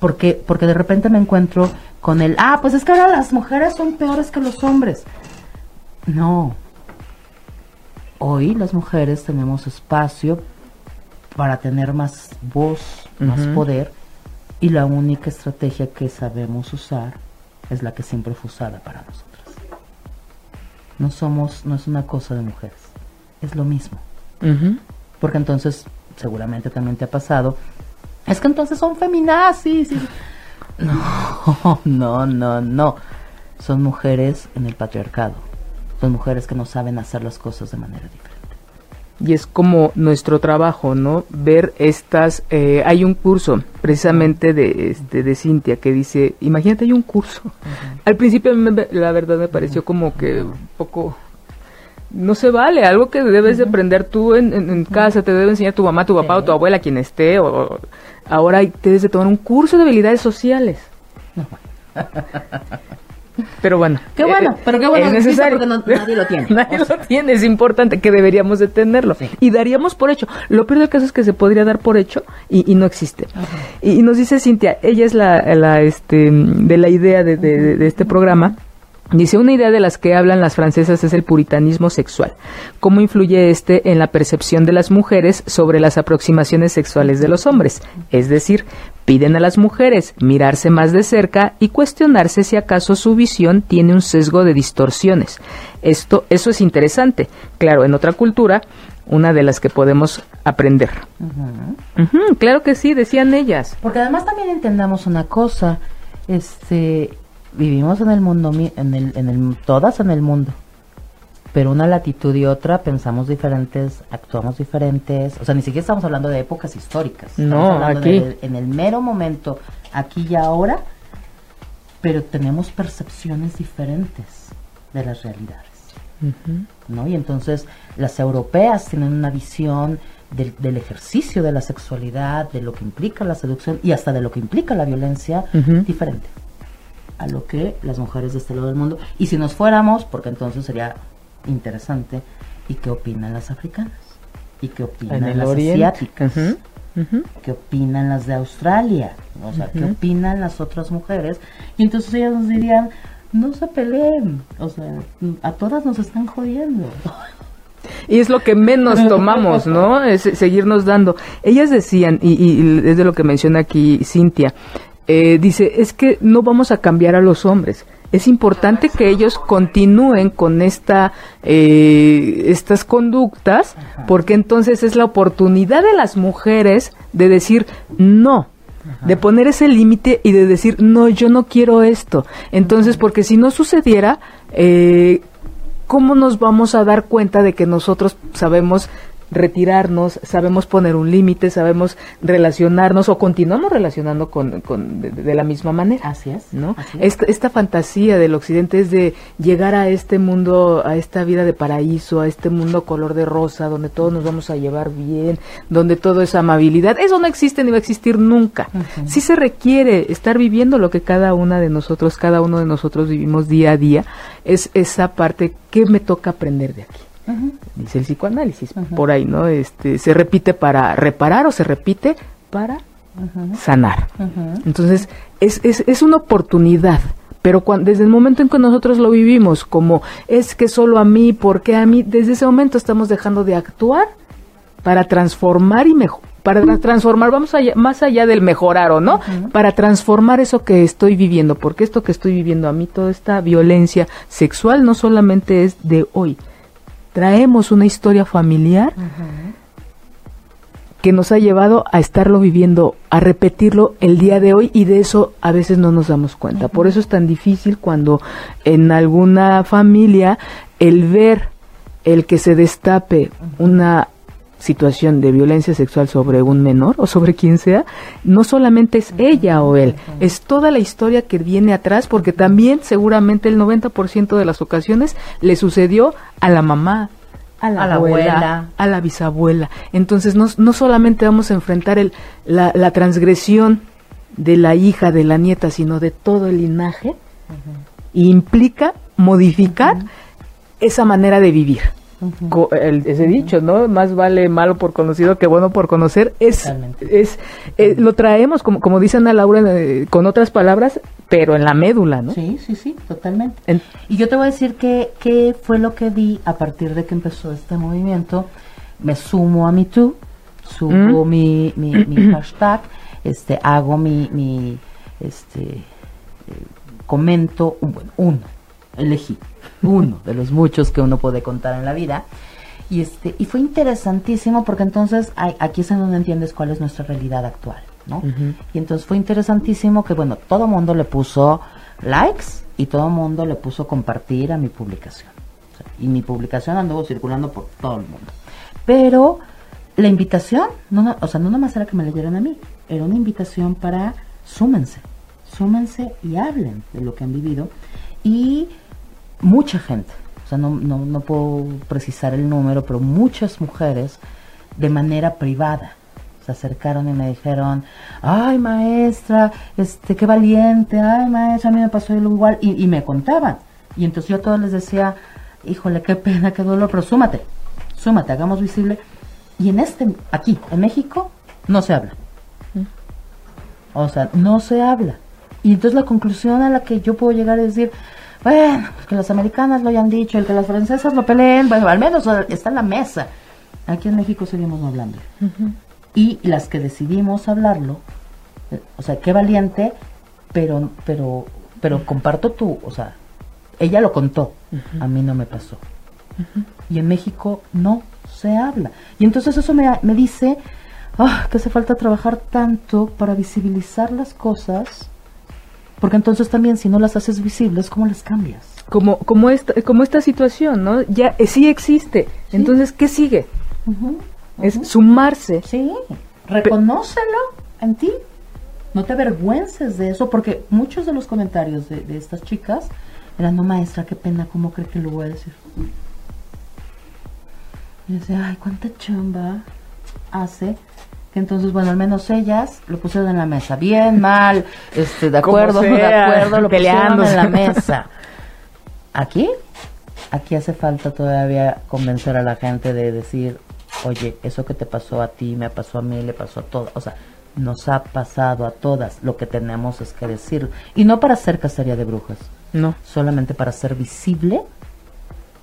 porque, porque de repente me encuentro con el, ah, pues es que ahora las mujeres son peores que los hombres. No. Hoy las mujeres tenemos espacio para tener más voz, más poder, y la única estrategia que sabemos usar es la que siempre fue usada para nosotras. No somos, no es una cosa de mujeres, es lo mismo. Porque entonces, seguramente también te ha pasado, es que entonces son feminazis. No, no, no, no. Son mujeres en el patriarcado. Son mujeres que no saben hacer las cosas de manera diferente. Y es como nuestro trabajo, ¿no? Ver estas... Eh, hay un curso precisamente de, este, de Cintia que dice, imagínate, hay un curso. Al principio la verdad me pareció como que un poco no se vale, algo que debes de aprender tú en, casa, te debe enseñar tu mamá, tu papá o tu abuela, quien esté, o, ahora te debes de tomar un curso de habilidades sociales. Pero bueno. Qué bueno, pero qué bueno. Es necesario. Porque nadie lo tiene. nadie lo tiene, es importante que deberíamos de tenerlo. Y daríamos por hecho. Lo peor del caso es que se podría dar por hecho y, no existe. Y, nos dice Cintia, ella es la, la este, de la idea de, de este programa Dice, una idea de las que hablan las francesas es el puritanismo sexual. ¿Cómo influye este en la percepción de las mujeres sobre las aproximaciones sexuales de los hombres? Es decir, piden a las mujeres mirarse más de cerca y cuestionarse si acaso su visión tiene un sesgo de distorsiones. Esto, eso es interesante. Claro, en otra cultura, una de las que podemos aprender. claro que sí, decían ellas. Porque además también entendamos una cosa, este, vivimos en el mundo, en el, en el, todas en el mundo, pero una latitud y otra pensamos diferentes, actuamos diferentes, o sea, ni siquiera estamos hablando de épocas históricas, no, aquí. en el mero momento, aquí y ahora, pero tenemos percepciones diferentes de las realidades. ¿no? Y entonces las europeas tienen una visión del, ejercicio de la sexualidad, de lo que implica la seducción y hasta de lo que implica la violencia diferente a lo que las mujeres de este lado del mundo. Y si nos fuéramos, porque entonces sería interesante, ¿y qué opinan las africanas? ¿Y qué opinan las asiáticas? ¿Qué opinan las de Australia? O sea, ¿qué opinan las otras mujeres? Y entonces ellas nos dirían, no se peleen, o sea, a todas nos están jodiendo. Y es lo que menos tomamos, ¿no? Es seguirnos dando. Ellas decían, y, y es de lo que menciona aquí Cintia, eh, dice, es que no vamos a cambiar a los hombres. Es importante que ellos continúen con esta, eh, estas conductas, porque entonces es la oportunidad de las mujeres de decir no, de poner ese límite y de decir, no, yo no quiero esto. Entonces, porque si no sucediera, eh, ¿cómo nos vamos a dar cuenta de que nosotros sabemos retirarnos, sabemos poner un límite, sabemos relacionarnos o continuamos relacionando con, con de, la misma manera. Así es. ¿no? Esta, fantasía del occidente es de llegar a este mundo, a esta vida de paraíso, a este mundo color de rosa, donde todos nos vamos a llevar bien, donde todo es amabilidad. Eso no existe ni va a existir nunca. Sí se requiere estar viviendo lo que cada una de nosotros, cada uno de nosotros vivimos día a día. Es esa parte que me toca aprender de aquí dice el psicoanálisis, por ahí, ¿no? Este, se repite para reparar o se repite para sanar. Entonces, es, es, es, una oportunidad, pero cuando, desde el momento en que nosotros lo vivimos como es que solo a mí, ¿por qué a mí? Desde ese momento estamos dejando de actuar para transformar y mejor para transformar, vamos allá, más allá del mejorar o no, para transformar eso que estoy viviendo, porque esto que estoy viviendo a mí, toda esta violencia sexual no solamente es de hoy, traemos una historia familiar que nos ha llevado a estarlo viviendo, a repetirlo el día de hoy y de eso a veces no nos damos cuenta. Por eso es tan difícil cuando en alguna familia el ver el que se destape una situación de violencia sexual sobre un menor o sobre quien sea, no solamente es ella o él, es toda la historia que viene atrás, porque también seguramente el 90% de las ocasiones le sucedió a la mamá, a la, abuela, a la bisabuela. Entonces no, no solamente vamos a enfrentar el, la, la, transgresión de la hija, de la nieta, sino de todo el linaje, implica modificar esa manera de vivir el, ese dicho, ¿no? Más vale malo por conocido que bueno por conocer. Es, es eh, lo traemos, como, como dice Ana Laura, eh, con otras palabras, pero en la médula, ¿no? Sí, sí, sí, totalmente. y yo te voy a decir que, que fue lo que vi a partir de que empezó este movimiento. Me sumo a MeToo, subo mi, mi, mi hashtag, este, hago mi, mi este, eh, comento, bueno, uno, elegí uno de los muchos que uno puede contar en la vida. Y, este, y fue interesantísimo porque entonces aquí es en donde entiendes cuál es nuestra realidad actual, ¿no? Y entonces fue interesantísimo que, bueno, todo el mundo le puso likes y todo el mundo le puso compartir a mi publicación. y mi publicación anduvo circulando por todo el mundo. Pero la invitación, no, o sea, no nomás era que me leyeran a mí, era una invitación para súmense, súmense y hablen de lo que han vivido. Y mucha gente, o sea, no, no, no puedo precisar el número, pero muchas mujeres de manera privada se acercaron y me dijeron, ay maestra, este, qué valiente, ay maestra, a mí me pasó igual, y, y me contaban. Y entonces yo a todos les decía, híjole, qué pena, qué dolor, pero súmate, súmate, hagamos visible. Y en este, aquí, en México, no se habla. Mm. O sea, no se habla. Y entonces la conclusión a la que yo puedo llegar es decir, bueno, pues que las americanas lo hayan dicho, el que las francesas lo peleen, bueno, al menos está en la mesa. Aquí en México seguimos hablando. Y las que decidimos hablarlo, eh, o sea, qué valiente, pero, pero, pero comparto tú, o sea, ella lo contó, a mí no me pasó. Y en México no se habla. Y entonces eso me, me dice ah, que hace falta trabajar tanto para visibilizar las cosas porque entonces también si no las haces visibles, ¿cómo las cambias? Como, como, esta, como esta situación, ¿no? Ya eh, sí existe. Entonces, ¿qué sigue? Es sumarse. Sí, reconócelo en ti. No te avergüences de eso, porque muchos de los comentarios de, estas chicas eran, no maestra, qué pena, ¿cómo cree que lo voy a decir? Y decía, ay, cuánta chamba hace entonces, bueno, al menos ellas lo pusieron en la mesa. Bien, mal, este, de acuerdo, de acuerdo, lo pusieron en la mesa. Aquí, aquí hace falta todavía convencer a la gente de decir, oye, eso que te pasó a ti, me pasó a mí, le pasó a todos. O sea, nos ha pasado a todas. Lo que tenemos es que decir. Y no para hacer cacería de brujas. No. Solamente para hacer visible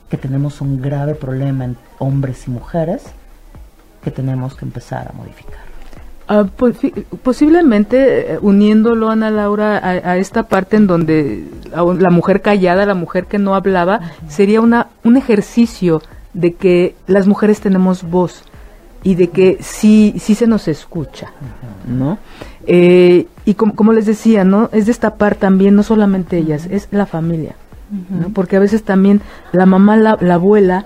que tenemos un grave problema en hombres y mujeres que tenemos que empezar a modificar. Ah, posiblemente eh, uniéndolo, Ana Laura, a, esta parte en donde la mujer callada, la mujer que no hablaba, sería una, un ejercicio de que las mujeres tenemos voz y de que sí, sí se nos escucha, ¿no? Eh, y como, les decía, ¿no? Es destapar también, no solamente ellas, es la familia. ¿No? Porque a veces también la mamá, la, abuela,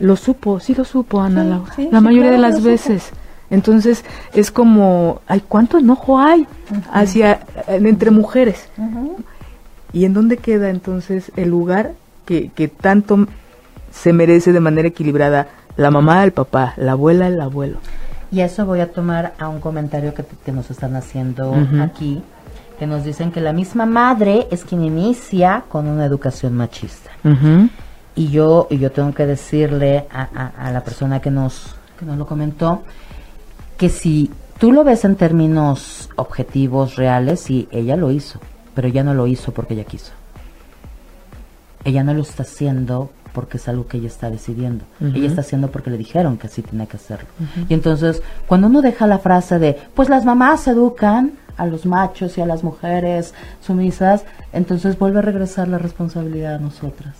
lo supo, sí lo supo, Ana Laura, la mayoría de las veces. Entonces es como, ay, ¿cuánto enojo hay hacia entre mujeres? ¿Y en dónde queda entonces el lugar que, que tanto se merece de manera equilibrada la mamá, el papá, la abuela, el abuelo? Y eso voy a tomar a un comentario que, que nos están haciendo aquí, que nos dicen que la misma madre es quien inicia con una educación machista. Y yo, y yo tengo que decirle a, a, la persona que nos, que nos lo comentó, que si tú lo ves en términos objetivos, reales, sí, ella lo hizo, pero ella no lo hizo porque ella quiso. Ella no lo está haciendo porque es algo que ella está decidiendo. Ella está haciendo porque le dijeron que así tiene que hacerlo. Y entonces, cuando uno deja la frase de, pues las mamás educan a los machos y a las mujeres sumisas, entonces vuelve a regresar la responsabilidad a nosotras.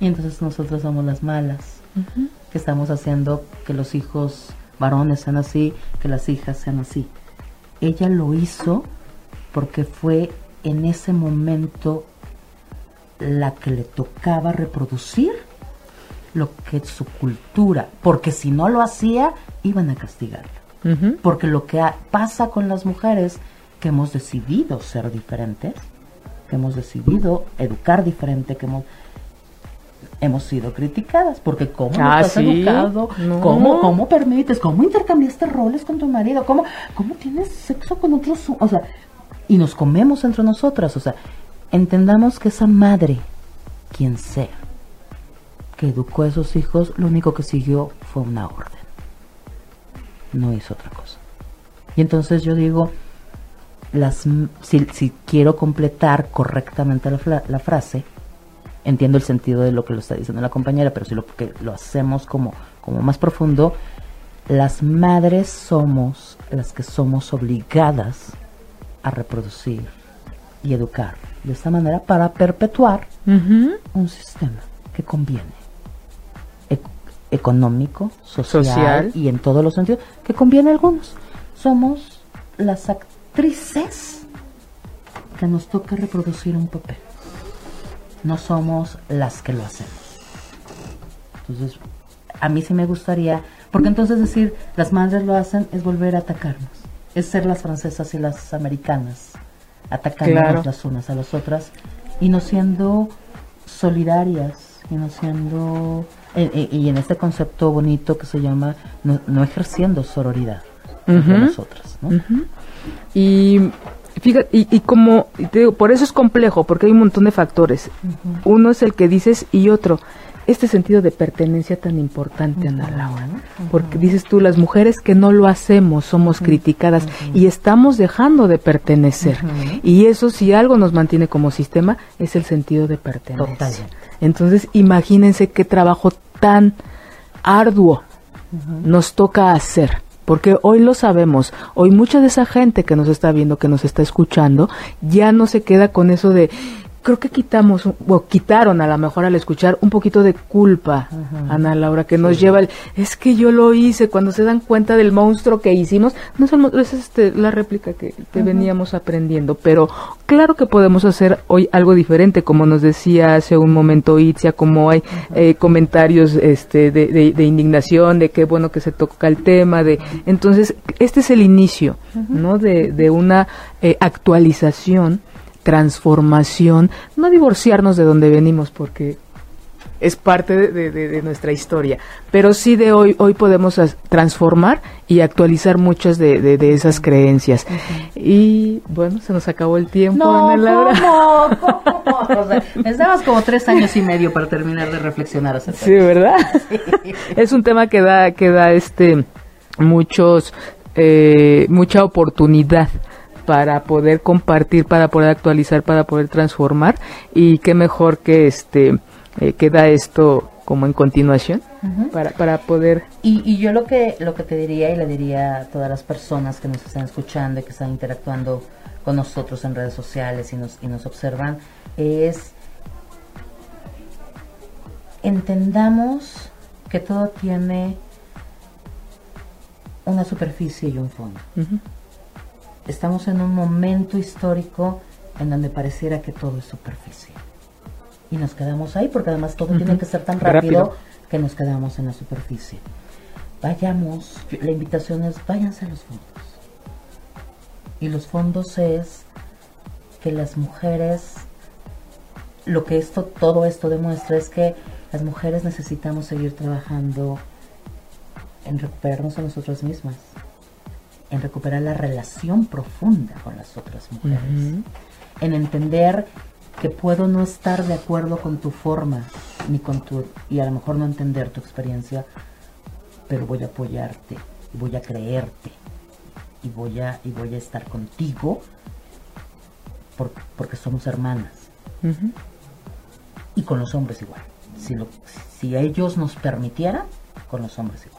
Y entonces nosotras somos las malas, que estamos haciendo que los hijos varones sean así, que las hijas sean así. Ella lo hizo porque fue en ese momento la que le tocaba reproducir lo que es su cultura, porque si no lo hacía, iban a castigarla. Porque lo que pasa con las mujeres que hemos decidido ser diferentes, que hemos decidido educar diferente, que hemos hemos sido criticadas porque cómo ah, estás educado, ¿Cómo, cómo permites, cómo intercambiaste roles con tu marido, cómo, cómo tienes sexo con otros, o sea, y nos comemos entre nosotras, o sea, entendamos que esa madre, quien sea, que educó a esos hijos, lo único que siguió fue una orden, no hizo otra cosa. Y entonces yo digo, las, si, si quiero completar correctamente la, la frase, entiendo el sentido de lo que lo está diciendo la compañera, pero si lo, que lo hacemos como, como más profundo, las madres somos las que somos obligadas a reproducir y educar de esta manera para perpetuar un sistema que conviene económico, social, y en todos los sentidos que conviene a algunos. Somos las actrices que nos toca reproducir un papel no somos las que lo hacemos. Entonces, a mí sí me gustaría, porque entonces decir las madres lo hacen es volver a atacarnos, es ser las francesas y las americanas, atacándonos las unas a las otras y no siendo solidarias y no siendo y en este concepto bonito que se llama no, ejerciendo sororidad entre nosotras, ¿no? Y Fíjate, y, como, te digo, por eso es complejo, porque hay un montón de factores. Uno es el que dices y otro, este sentido de pertenencia tan importante, Ana Laura, porque dices tú, las mujeres que no lo hacemos somos criticadas y estamos dejando de pertenecer. Y eso, si algo nos mantiene como sistema, es el sentido de pertenencia. Entonces, imagínense qué trabajo tan arduo nos toca hacer porque hoy lo sabemos, hoy mucha de esa gente que nos está viendo, que nos está escuchando, ya no se queda con eso de creo que quitamos, o quitaron a lo mejor al escuchar un poquito de culpa, Ana Laura, que nos lleva el, es que yo lo hice, cuando se dan cuenta del monstruo que hicimos, no es, este, la réplica que, veníamos aprendiendo, pero claro que podemos hacer hoy algo diferente, como nos decía hace un momento Itzia, como hay eh, comentarios este, de, de, indignación, de qué bueno que se toca el tema, de, entonces, este es el inicio, ¿no? De, de una eh, actualización transformación, no divorciarnos de donde venimos, porque es parte de, nuestra historia. Pero sí de hoy, hoy podemos transformar y actualizar muchas de, esas creencias. Y bueno, se nos acabó el tiempo, no, Laura. ¿cómo? ¿Cómo? como tres años y medio para terminar de reflexionar acerca Sí, ¿verdad? Es un tema que da, que da este muchos, eh, mucha oportunidad para poder compartir, para poder actualizar, para poder transformar y qué mejor que este eh, queda esto como en continuación para, para poder y, y, yo lo que lo que te diría y le diría a todas las personas que nos están escuchando y que están interactuando con nosotros en redes sociales y nos, y nos observan es entendamos que todo tiene una superficie y un fondo. Estamos en un momento histórico en donde pareciera que todo es superficie y nos quedamos ahí porque además todo tiene que ser tan rápido, que nos quedamos en la superficie. Vayamos, la invitación es váyanse a los fondos. Y los fondos es que las mujeres, lo que esto, todo esto demuestra es que las mujeres necesitamos seguir trabajando en recuperarnos a nosotras mismas, en recuperar la relación profunda con las otras mujeres, en entender que puedo no estar de acuerdo con tu forma ni con tu y a lo mejor no entender tu experiencia, pero voy a apoyarte y voy a creerte y voy a y voy a estar contigo porque somos hermanas. Y con los hombres igual. Si lo, si ellos nos permitieran, con los hombres igual.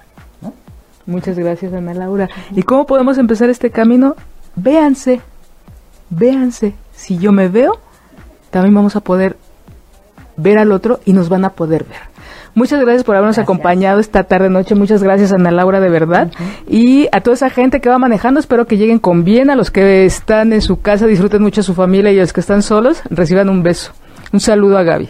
Muchas gracias, Ana Laura. ¿Y cómo podemos empezar este camino? Véanse. Véanse. Si yo me veo, también vamos a poder ver al otro y nos van a poder ver. Muchas gracias por habernos acompañado esta tarde noche. Muchas gracias Ana Laura de verdad. Y a toda esa gente que va manejando, espero que lleguen con bien. A los que están en su casa, disfruten mucho a su familia y a los que están solos, reciban un beso. Un saludo a Gaby.